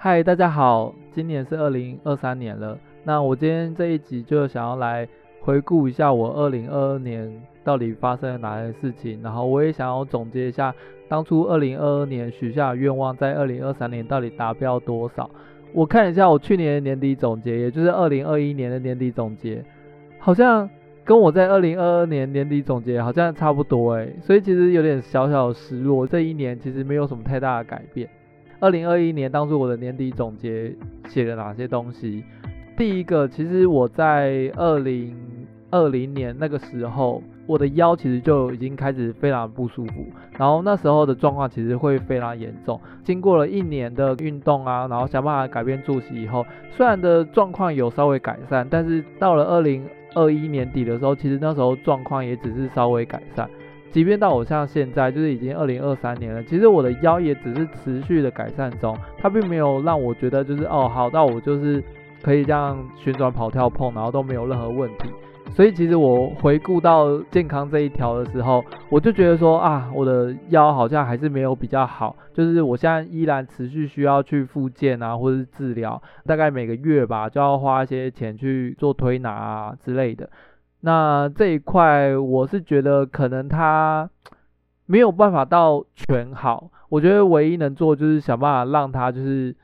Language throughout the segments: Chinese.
嗨，大家好，今年是二零二三年了。那我今天这一集就想要来回顾一下我二零二二年到底发生了哪些事情，然后我也想要总结一下当初二零二二年许下的愿望，在二零二三年到底达标多少。我看一下我去年的年底总结，也就是二零二一年的年底总结，好像跟我在二零二二年年底总结好像差不多诶，所以其实有点小小的失落。这一年其实没有什么太大的改变。二零二一年当初我的年底总结写了哪些东西？第一个，其实我在二零二零年那个时候，我的腰其实就已经开始非常不舒服，然后那时候的状况其实会非常严重。经过了一年的运动啊，然后想办法改变作息以后，虽然的状况有稍微改善，但是到了二零二一年底的时候，其实那时候状况也只是稍微改善。即便到我像现在，就是已经二零二三年了，其实我的腰也只是持续的改善中，它并没有让我觉得就是哦好到我就是可以这样旋转跑跳碰，然后都没有任何问题。所以其实我回顾到健康这一条的时候，我就觉得说啊，我的腰好像还是没有比较好，就是我现在依然持续需要去复健啊，或者是治疗，大概每个月吧就要花一些钱去做推拿啊之类的。那这一块我是觉得可能他没有办法到全好，我觉得唯一能做就是想办法让他就是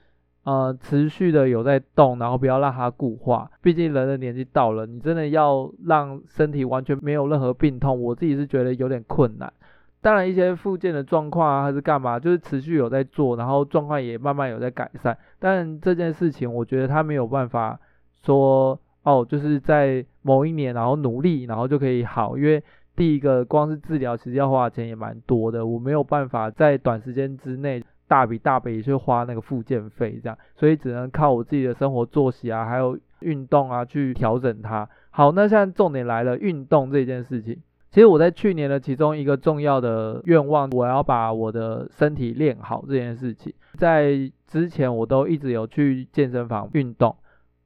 呃持续的有在动，然后不要让它固化。毕竟人的年纪到了，你真的要让身体完全没有任何病痛，我自己是觉得有点困难。当然一些复健的状况啊，还是干嘛，就是持续有在做，然后状况也慢慢有在改善。但这件事情我觉得他没有办法说。哦，就是在某一年，然后努力，然后就可以好。因为第一个，光是治疗其实要花的钱也蛮多的，我没有办法在短时间之内大笔大笔去花那个复健费，这样，所以只能靠我自己的生活作息啊，还有运动啊去调整它。好，那现在重点来了，运动这件事情，其实我在去年的其中一个重要的愿望，我要把我的身体练好这件事情，在之前我都一直有去健身房运动。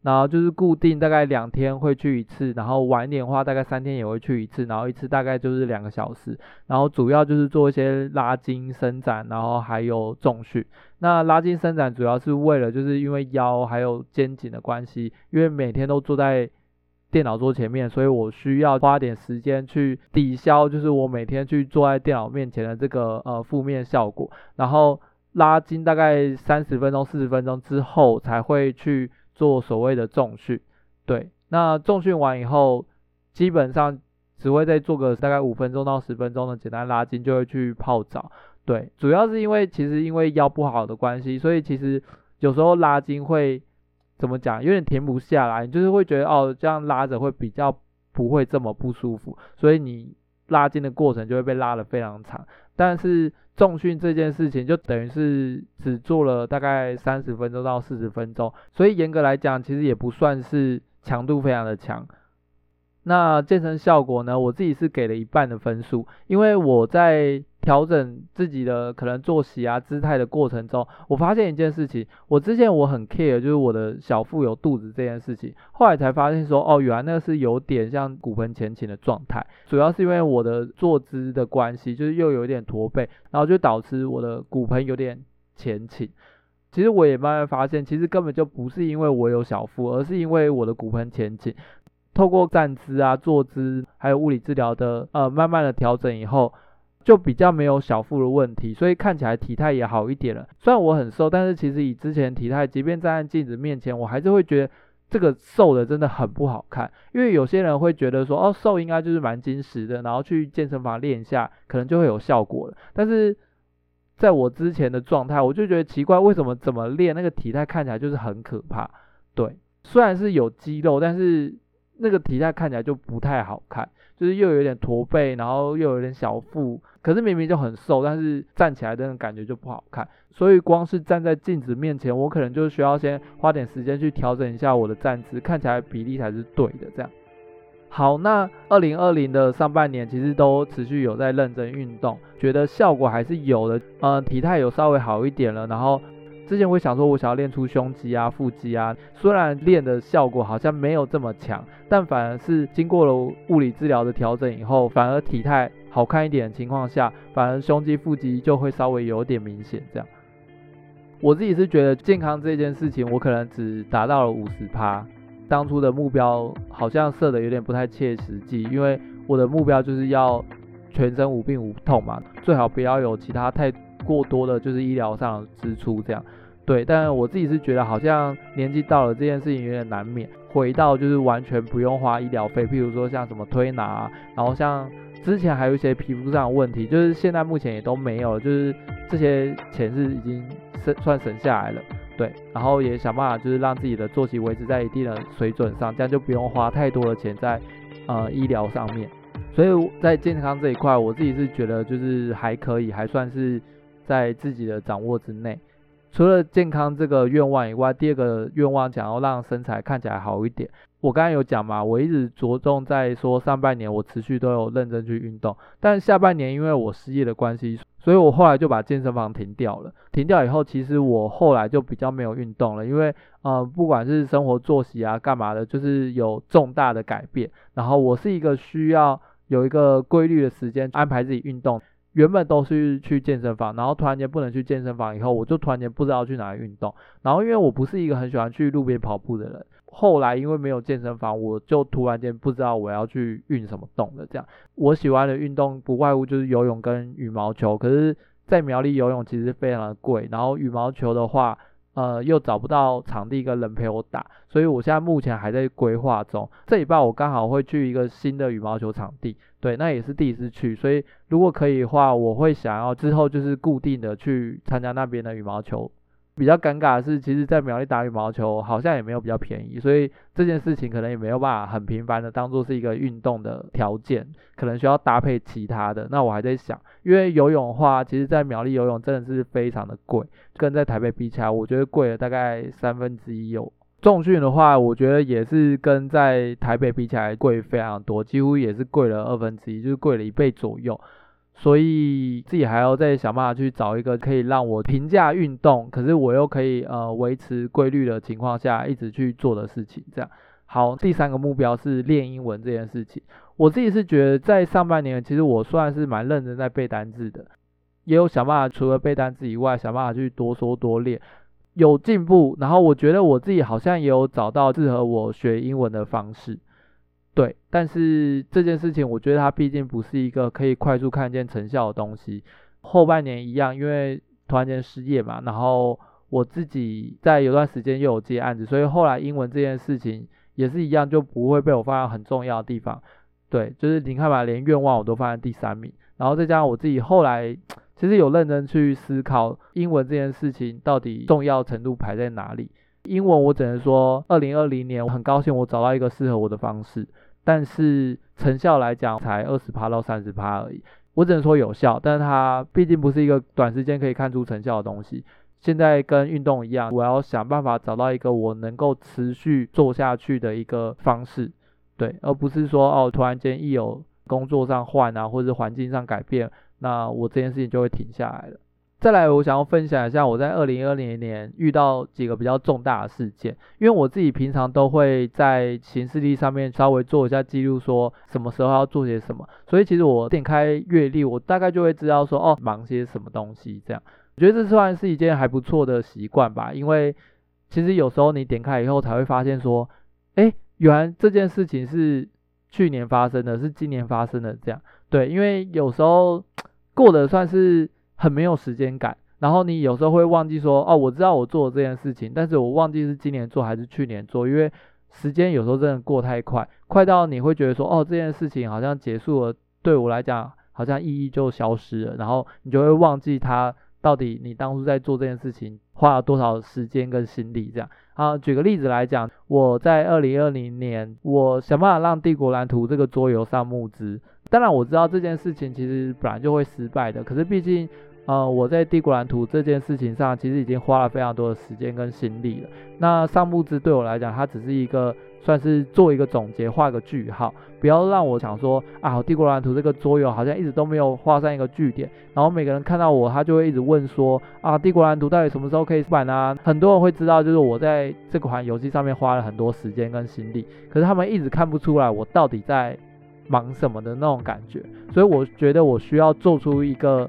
然后就是固定大概两天会去一次，然后晚一点的话大概三天也会去一次，然后一次大概就是两个小时，然后主要就是做一些拉筋伸展，然后还有重训。那拉筋伸展主要是为了就是因为腰还有肩颈的关系，因为每天都坐在电脑桌前面，所以我需要花点时间去抵消，就是我每天去坐在电脑面前的这个呃负面效果。然后拉筋大概三十分钟、四十分钟之后才会去。做所谓的重训，对，那重训完以后，基本上只会再做个大概五分钟到十分钟的简单拉筋，就会去泡澡，对，主要是因为其实因为腰不好的关系，所以其实有时候拉筋会怎么讲，有点停不下来，就是会觉得哦，这样拉着会比较不会这么不舒服，所以你拉筋的过程就会被拉得非常长，但是。重训这件事情就等于是只做了大概三十分钟到四十分钟，所以严格来讲，其实也不算是强度非常的强。那健身效果呢，我自己是给了一半的分数，因为我在。调整自己的可能作息啊、姿态的过程中，我发现一件事情，我之前我很 care，就是我的小腹有肚子这件事情，后来才发现说，哦，原来那是有点像骨盆前倾的状态，主要是因为我的坐姿的关系，就是又有点驼背，然后就导致我的骨盆有点前倾。其实我也慢慢发现，其实根本就不是因为我有小腹，而是因为我的骨盆前倾。透过站姿啊、坐姿，还有物理治疗的呃慢慢的调整以后。就比较没有小腹的问题，所以看起来体态也好一点了。虽然我很瘦，但是其实以之前体态，即便站在镜子面前，我还是会觉得这个瘦的真的很不好看。因为有些人会觉得说，哦，瘦应该就是蛮精实的，然后去健身房练一下，可能就会有效果了。但是在我之前的状态，我就觉得奇怪，为什么怎么练那个体态看起来就是很可怕？对，虽然是有肌肉，但是那个体态看起来就不太好看。就是又有点驼背，然后又有点小腹，可是明明就很瘦，但是站起来的那种感觉就不好看。所以光是站在镜子面前，我可能就需要先花点时间去调整一下我的站姿，看起来比例才是对的。这样，好，那二零二零的上半年其实都持续有在认真运动，觉得效果还是有的，呃，体态有稍微好一点了。然后之前我想说，我想要练出胸肌啊、腹肌啊，虽然练的效果好像没有这么强，但反而是经过了物理治疗的调整以后，反而体态好看一点的情况下，反而胸肌、腹肌就会稍微有点明显这样。我自己是觉得健康这件事情，我可能只达到了五十趴。当初的目标好像设的有点不太切实际，因为我的目标就是要全身无病无痛嘛，最好不要有其他太过多的就是医疗上的支出这样。对，但我自己是觉得好像年纪到了这件事情有点难免，回到就是完全不用花医疗费，譬如说像什么推拿啊，然后像之前还有一些皮肤上的问题，就是现在目前也都没有了，就是这些钱是已经省算省下来了。对，然后也想办法，就是让自己的作息维持在一定的水准上，这样就不用花太多的钱在呃医疗上面。所以在健康这一块，我自己是觉得就是还可以，还算是在自己的掌握之内。除了健康这个愿望以外，第二个愿望想要让身材看起来好一点。我刚才有讲嘛，我一直着重在说上半年我持续都有认真去运动，但下半年因为我失业的关系，所以我后来就把健身房停掉了。停掉以后，其实我后来就比较没有运动了，因为呃，不管是生活作息啊，干嘛的，就是有重大的改变。然后我是一个需要有一个规律的时间安排自己运动。原本都是去健身房，然后突然间不能去健身房以后，我就突然间不知道去哪里运动。然后因为我不是一个很喜欢去路边跑步的人，后来因为没有健身房，我就突然间不知道我要去运什么动了。这样，我喜欢的运动不外乎就是游泳跟羽毛球。可是，在苗栗游泳其实非常的贵，然后羽毛球的话，呃，又找不到场地跟人陪我打，所以我现在目前还在规划中。这礼拜我刚好会去一个新的羽毛球场地。对，那也是第一次去，所以如果可以的话，我会想要之后就是固定的去参加那边的羽毛球。比较尴尬的是，其实在苗栗打羽毛球好像也没有比较便宜，所以这件事情可能也没有办法很频繁的当做是一个运动的条件，可能需要搭配其他的。那我还在想，因为游泳的话，其实在苗栗游泳真的是非常的贵，跟在台北比起来，我觉得贵了大概三分之一有。重训的话，我觉得也是跟在台北比起来贵非常多，几乎也是贵了二分之一，就是贵了一倍左右。所以自己还要再想办法去找一个可以让我平价运动，可是我又可以呃维持规律的情况下一直去做的事情。这样好，第三个目标是练英文这件事情。我自己是觉得在上半年，其实我算是蛮认真在背单字的，也有想办法除了背单字以外，想办法去多说多练。有进步，然后我觉得我自己好像也有找到适合我学英文的方式，对。但是这件事情，我觉得它毕竟不是一个可以快速看见成效的东西。后半年一样，因为突然间失业嘛，然后我自己在有段时间又有接案子，所以后来英文这件事情也是一样，就不会被我放在很重要的地方。对，就是你看吧，连愿望我都放在第三名，然后再加上我自己后来。其实有认真去思考英文这件事情到底重要程度排在哪里。英文我只能说，二零二零年我很高兴我找到一个适合我的方式，但是成效来讲才二十趴到三十趴而已。我只能说有效，但是它毕竟不是一个短时间可以看出成效的东西。现在跟运动一样，我要想办法找到一个我能够持续做下去的一个方式，对，而不是说哦突然间一有工作上换啊，或者环境上改变。那我这件事情就会停下来了。再来，我想要分享一下我在二零二零年遇到几个比较重大的事件，因为我自己平常都会在行事历上面稍微做一下记录，说什么时候要做些什么。所以其实我点开月历，我大概就会知道说，哦，忙些什么东西这样。我觉得这算是一件还不错的习惯吧，因为其实有时候你点开以后才会发现说，诶，原来这件事情是去年发生的，是今年发生的这样。对，因为有时候。过得算是很没有时间感，然后你有时候会忘记说，哦，我知道我做了这件事情，但是我忘记是今年做还是去年做，因为时间有时候真的过太快，快到你会觉得说，哦，这件事情好像结束了，对我来讲好像意义就消失了，然后你就会忘记它到底你当初在做这件事情花了多少时间跟心力这样。啊，举个例子来讲，我在二零二零年，我想办法让帝国蓝图这个桌游上募资。当然我知道这件事情其实本来就会失败的，可是毕竟，呃，我在帝国蓝图这件事情上其实已经花了非常多的时间跟心力了。那上木之对我来讲，它只是一个算是做一个总结，画个句号，不要让我想说啊，帝国蓝图这个桌游好像一直都没有画上一个句点，然后每个人看到我，他就会一直问说啊，帝国蓝图到底什么时候可以出版啊？很多人会知道，就是我在这款游戏上面花了很多时间跟心力，可是他们一直看不出来我到底在忙什么的那种感觉，所以我觉得我需要做出一个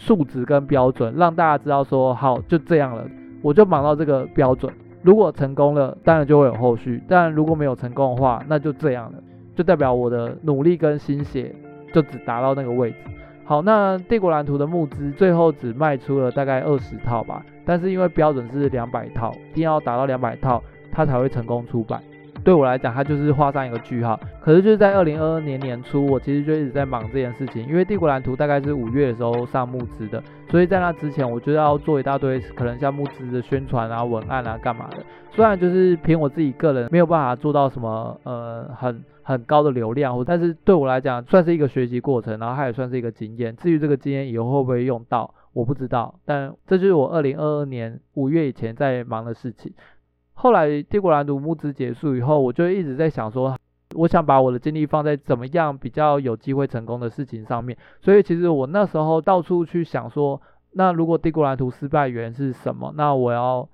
数值跟标准，让大家知道说好，就这样了，我就忙到这个标准。如果成功了，当然就会有后续；但如果没有成功的话，那就这样了，就代表我的努力跟心血就只达到那个位置。好，那帝国蓝图的募资最后只卖出了大概二十套吧，但是因为标准是两百套，一定要达到两百套，它才会成功出版。对我来讲，它就是画上一个句号。可是就是在二零二二年年初，我其实就一直在忙这件事情，因为帝国蓝图大概是五月的时候上募资的，所以在那之前，我就要做一大堆可能像募资的宣传啊、文案啊、干嘛的。虽然就是凭我自己个人没有办法做到什么呃很很高的流量，但是对我来讲算是一个学习过程，然后它也算是一个经验。至于这个经验以后会不会用到，我不知道。但这就是我二零二二年五月以前在忙的事情。后来帝国蓝图募资结束以后，我就一直在想说，我想把我的精力放在怎么样比较有机会成功的事情上面。所以其实我那时候到处去想说，那如果帝国蓝图失败原因是什么？那我要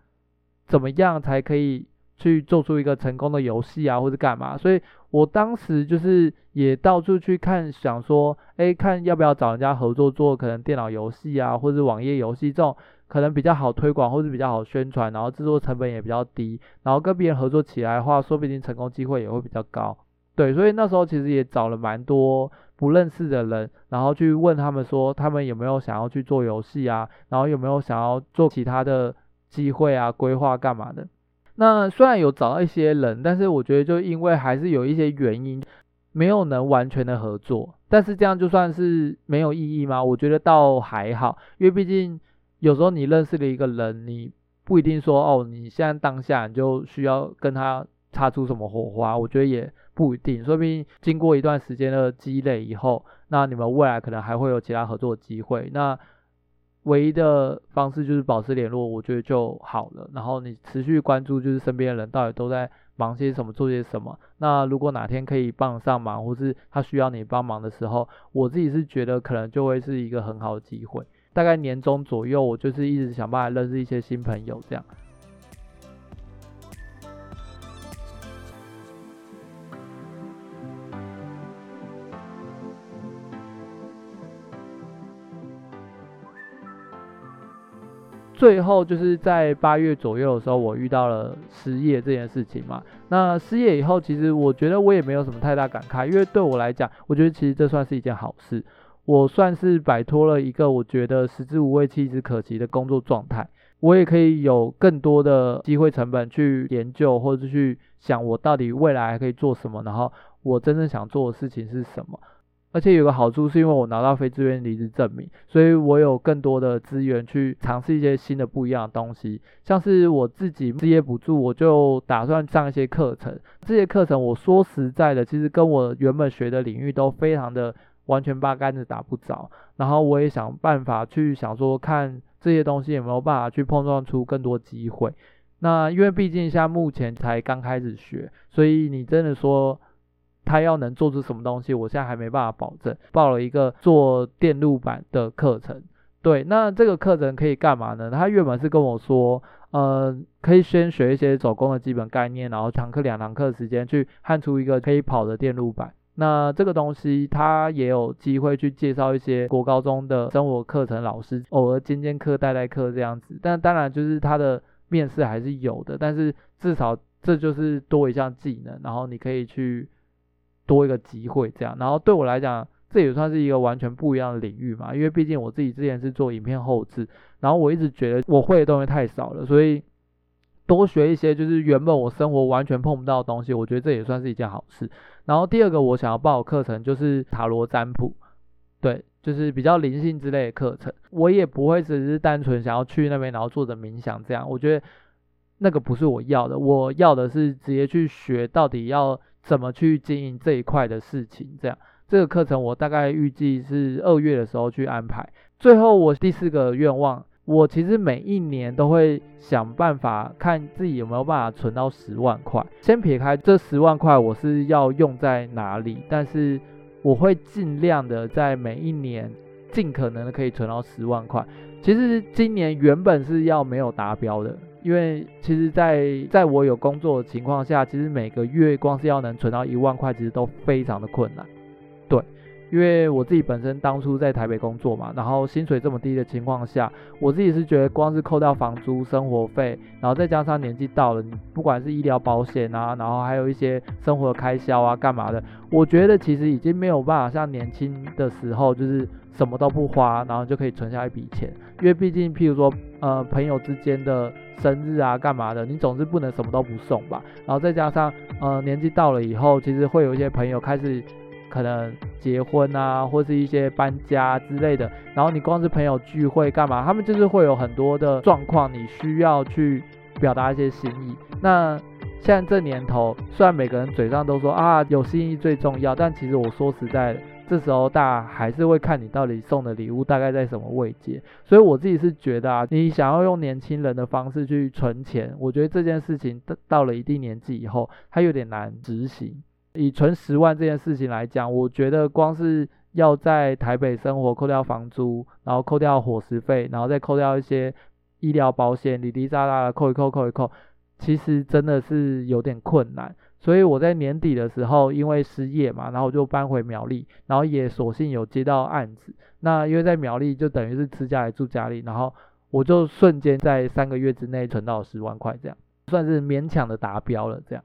怎么样才可以去做出一个成功的游戏啊，或者干嘛？所以我当时就是也到处去看，想说，哎，看要不要找人家合作做可能电脑游戏啊，或者网页游戏这种。可能比较好推广，或是比较好宣传，然后制作成本也比较低，然后跟别人合作起来的话，说不定成功机会也会比较高。对，所以那时候其实也找了蛮多不认识的人，然后去问他们说，他们有没有想要去做游戏啊，然后有没有想要做其他的机会啊，规划干嘛的。那虽然有找到一些人，但是我觉得就因为还是有一些原因，没有能完全的合作。但是这样就算是没有意义吗？我觉得倒还好，因为毕竟。有时候你认识了一个人，你不一定说哦，你现在当下你就需要跟他擦出什么火花，我觉得也不一定。说不定经过一段时间的积累以后，那你们未来可能还会有其他合作机会。那唯一的方式就是保持联络，我觉得就好了。然后你持续关注，就是身边的人到底都在忙些什么，做些什么。那如果哪天可以帮上忙，或是他需要你帮忙的时候，我自己是觉得可能就会是一个很好的机会。大概年中左右，我就是一直想办法认识一些新朋友，这样。最后就是在八月左右的时候，我遇到了失业这件事情嘛。那失业以后，其实我觉得我也没有什么太大感慨，因为对我来讲，我觉得其实这算是一件好事。我算是摆脱了一个我觉得食之无味弃之可惜的工作状态，我也可以有更多的机会成本去研究，或者去想我到底未来还可以做什么，然后我真正想做的事情是什么。而且有个好处是因为我拿到非自愿离职证明，所以我有更多的资源去尝试一些新的不一样的东西，像是我自己失业补助，我就打算上一些课程。这些课程我说实在的，其实跟我原本学的领域都非常的。完全八竿子打不着，然后我也想办法去想说，看这些东西有没有办法去碰撞出更多机会。那因为毕竟现在目前才刚开始学，所以你真的说他要能做出什么东西，我现在还没办法保证。报了一个做电路板的课程，对，那这个课程可以干嘛呢？他原本是跟我说，呃，可以先学一些手工的基本概念，然后堂课两堂课时间去焊出一个可以跑的电路板。那这个东西，他也有机会去介绍一些国高中的生活课程老师，偶尔兼兼课、带带课这样子。但当然，就是他的面试还是有的，但是至少这就是多一项技能，然后你可以去多一个机会这样。然后对我来讲，这也算是一个完全不一样的领域嘛，因为毕竟我自己之前是做影片后制，然后我一直觉得我会的东西太少了，所以。多学一些就是原本我生活完全碰不到的东西，我觉得这也算是一件好事。然后第二个我想要报的课程就是塔罗占卜，对，就是比较灵性之类的课程。我也不会只是单纯想要去那边然后坐着冥想这样，我觉得那个不是我要的。我要的是直接去学到底要怎么去经营这一块的事情。这样，这个课程我大概预计是二月的时候去安排。最后我第四个愿望。我其实每一年都会想办法看自己有没有办法存到十万块。先撇开这十万块我是要用在哪里，但是我会尽量的在每一年尽可能的可以存到十万块。其实今年原本是要没有达标的，因为其实在在我有工作的情况下，其实每个月光是要能存到一万块，其实都非常的困难。因为我自己本身当初在台北工作嘛，然后薪水这么低的情况下，我自己是觉得光是扣掉房租、生活费，然后再加上年纪到了，你不管是医疗保险啊，然后还有一些生活开销啊，干嘛的，我觉得其实已经没有办法像年轻的时候，就是什么都不花，然后就可以存下一笔钱。因为毕竟，譬如说，呃，朋友之间的生日啊，干嘛的，你总是不能什么都不送吧。然后再加上，呃，年纪到了以后，其实会有一些朋友开始。可能结婚啊，或是一些搬家之类的，然后你光是朋友聚会干嘛，他们就是会有很多的状况，你需要去表达一些心意。那现在这年头，虽然每个人嘴上都说啊有心意最重要，但其实我说实在的，这时候大家还是会看你到底送的礼物大概在什么位阶。所以我自己是觉得啊，你想要用年轻人的方式去存钱，我觉得这件事情到到了一定年纪以后，它有点难执行。以存十万这件事情来讲，我觉得光是要在台北生活，扣掉房租，然后扣掉伙食费，然后再扣掉一些医疗保险，哩哩杂杂的扣一扣，扣一扣，其实真的是有点困难。所以我在年底的时候，因为失业嘛，然后就搬回苗栗，然后也索性有接到案子。那因为在苗栗就等于是吃家里住家里，然后我就瞬间在三个月之内存到十万块，这样算是勉强的达标了，这样。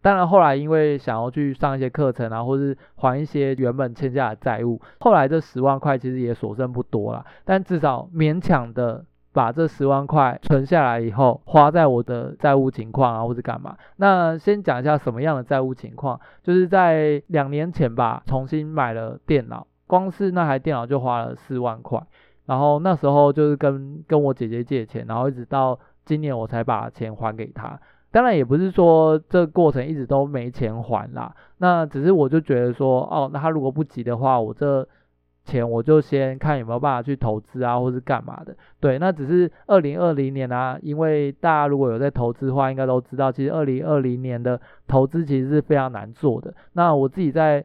当然，后来因为想要去上一些课程啊，或是还一些原本欠下的债务，后来这十万块其实也所剩不多了。但至少勉强的把这十万块存下来以后，花在我的债务情况啊，或是干嘛。那先讲一下什么样的债务情况，就是在两年前吧，重新买了电脑，光是那台电脑就花了四万块。然后那时候就是跟跟我姐姐借钱，然后一直到今年我才把钱还给她。当然也不是说这个过程一直都没钱还啦，那只是我就觉得说，哦，那他如果不急的话，我这钱我就先看有没有办法去投资啊，或是干嘛的。对，那只是二零二零年啊，因为大家如果有在投资的话，应该都知道，其实二零二零年的投资其实是非常难做的。那我自己在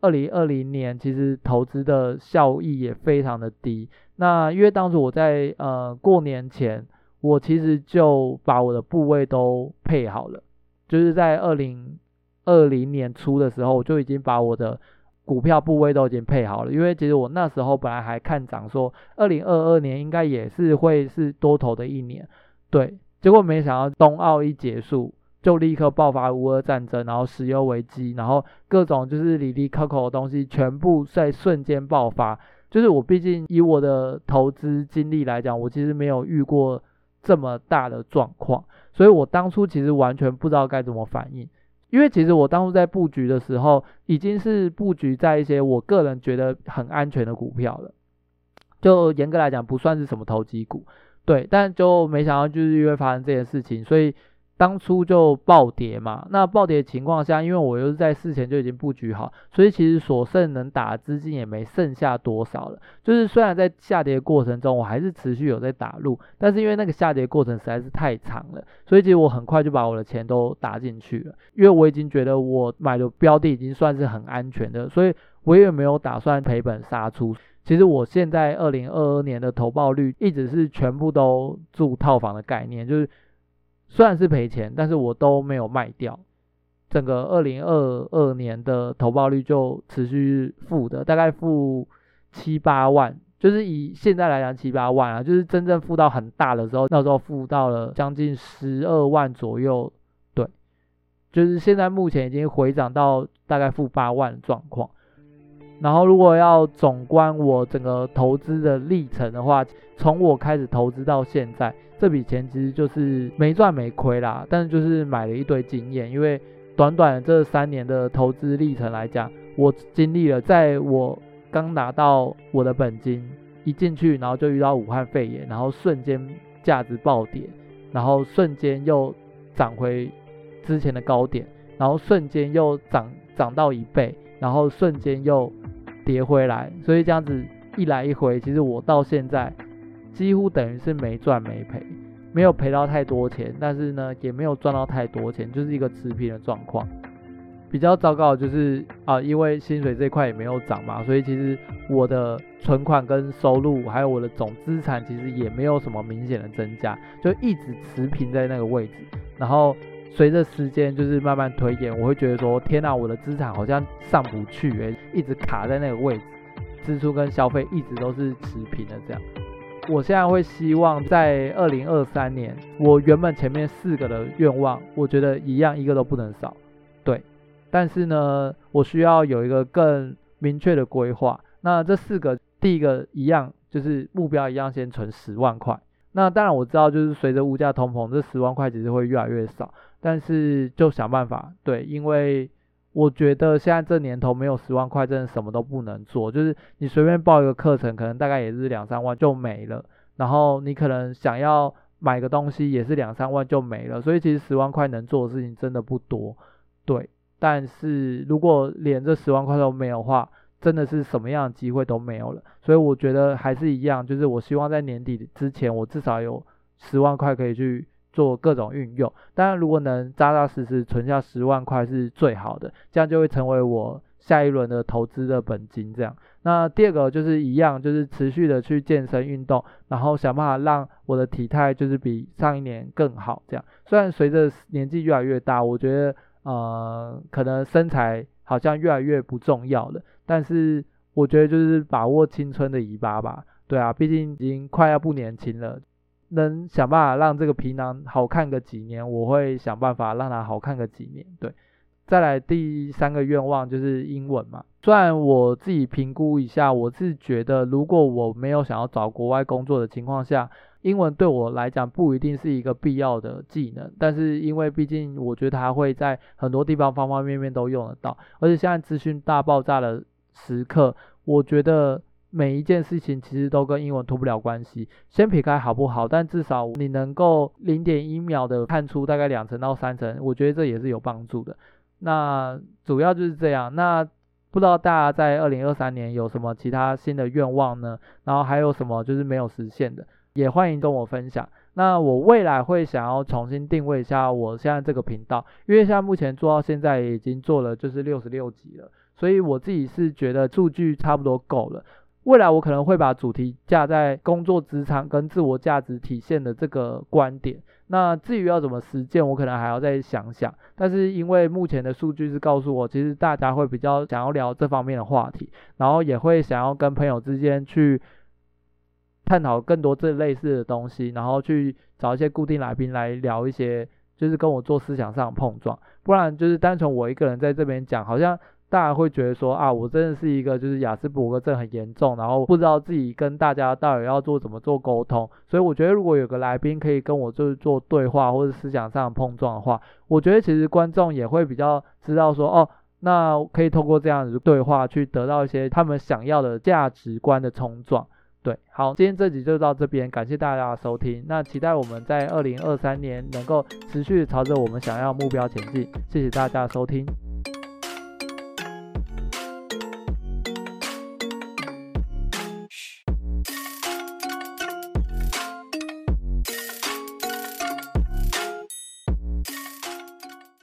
二零二零年其实投资的效益也非常的低。那因为当时我在呃过年前。我其实就把我的部位都配好了，就是在二零二零年初的时候，我就已经把我的股票部位都已经配好了。因为其实我那时候本来还看涨，说二零二二年应该也是会是多头的一年，对。结果没想到冬奥一结束，就立刻爆发乌俄战争，然后石油危机，然后各种就是里里扣扣的东西全部在瞬间爆发。就是我毕竟以我的投资经历来讲，我其实没有遇过。这么大的状况，所以我当初其实完全不知道该怎么反应，因为其实我当初在布局的时候，已经是布局在一些我个人觉得很安全的股票了，就严格来讲不算是什么投机股，对，但就没想到就是因为发生这件事情，所以。当初就暴跌嘛，那暴跌的情况下，因为我又是在事前就已经布局好，所以其实所剩能打的资金也没剩下多少了。就是虽然在下跌的过程中，我还是持续有在打入，但是因为那个下跌过程实在是太长了，所以其实我很快就把我的钱都打进去了。因为我已经觉得我买的标的已经算是很安全的，所以我也没有打算赔本杀出。其实我现在二零二二年的投报率一直是全部都住套房的概念，就是。虽然是赔钱，但是我都没有卖掉。整个二零二二年的投报率就持续负的，大概负七八万，就是以现在来讲七八万啊，就是真正负到很大的时候，那时候负到了将近十二万左右。对，就是现在目前已经回涨到大概负八万的状况。然后如果要总观我整个投资的历程的话，从我开始投资到现在，这笔钱其实就是没赚没亏啦，但是就是买了一堆经验。因为短短的这三年的投资历程来讲，我经历了在我刚拿到我的本金一进去，然后就遇到武汉肺炎，然后瞬间价值暴跌，然后瞬间又涨回之前的高点，然后瞬间又涨涨到一倍，然后瞬间又跌回来，所以这样子一来一回，其实我到现在几乎等于是没赚没赔，没有赔到太多钱，但是呢也没有赚到太多钱，就是一个持平的状况。比较糟糕的就是啊，因为薪水这块也没有涨嘛，所以其实我的存款跟收入，还有我的总资产，其实也没有什么明显的增加，就一直持平在那个位置。然后随着时间就是慢慢推演，我会觉得说，天哪，我的资产好像上不去诶，一直卡在那个位置，支出跟消费一直都是持平的这样。我现在会希望在二零二三年，我原本前面四个的愿望，我觉得一样一个都不能少，对。但是呢，我需要有一个更明确的规划。那这四个，第一个一样，就是目标一样，先存十万块。那当然我知道，就是随着物价通膨，这十万块其实会越来越少。但是就想办法，对，因为我觉得现在这年头没有十万块，真的什么都不能做。就是你随便报一个课程，可能大概也是两三万就没了。然后你可能想要买个东西，也是两三万就没了。所以其实十万块能做的事情真的不多，对。但是如果连这十万块都没有的话，真的是什么样的机会都没有了。所以我觉得还是一样，就是我希望在年底之前，我至少有十万块可以去做各种运用。当然，如果能扎扎实实存下十万块是最好的，这样就会成为我下一轮的投资的本金。这样，那第二个就是一样，就是持续的去健身运动，然后想办法让我的体态就是比上一年更好。这样，虽然随着年纪越来越大，我觉得。呃，可能身材好像越来越不重要了，但是我觉得就是把握青春的尾巴吧。对啊，毕竟已经快要不年轻了，能想办法让这个皮囊好看个几年，我会想办法让它好看个几年。对，再来第三个愿望就是英文嘛。虽然我自己评估一下，我是觉得如果我没有想要找国外工作的情况下，英文对我来讲不一定是一个必要的技能，但是因为毕竟我觉得它会在很多地方方方面面都用得到，而且现在资讯大爆炸的时刻，我觉得每一件事情其实都跟英文脱不了关系。先撇开好不好，但至少你能够零点一秒的看出大概两成到三成，我觉得这也是有帮助的。那主要就是这样。那不知道大家在二零二三年有什么其他新的愿望呢？然后还有什么就是没有实现的？也欢迎跟我分享。那我未来会想要重新定位一下我现在这个频道，因为现在目前做到现在已经做了就是六十六集了，所以我自己是觉得数据差不多够了。未来我可能会把主题架在工作职场跟自我价值体现的这个观点。那至于要怎么实践，我可能还要再想想。但是因为目前的数据是告诉我，其实大家会比较想要聊这方面的话题，然后也会想要跟朋友之间去。探讨更多这类似的东西，然后去找一些固定来宾来聊一些，就是跟我做思想上的碰撞。不然就是单纯我一个人在这边讲，好像大家会觉得说啊，我真的是一个就是雅斯伯格症很严重，然后不知道自己跟大家到底要做怎么做沟通。所以我觉得如果有个来宾可以跟我就是做对话或者思想上的碰撞的话，我觉得其实观众也会比较知道说哦，那可以透过这样子对话去得到一些他们想要的价值观的冲撞。对，好，今天这集就到这边，感谢大家的收听。那期待我们在二零二三年能够持续朝着我们想要的目标前进。谢谢大家的收听。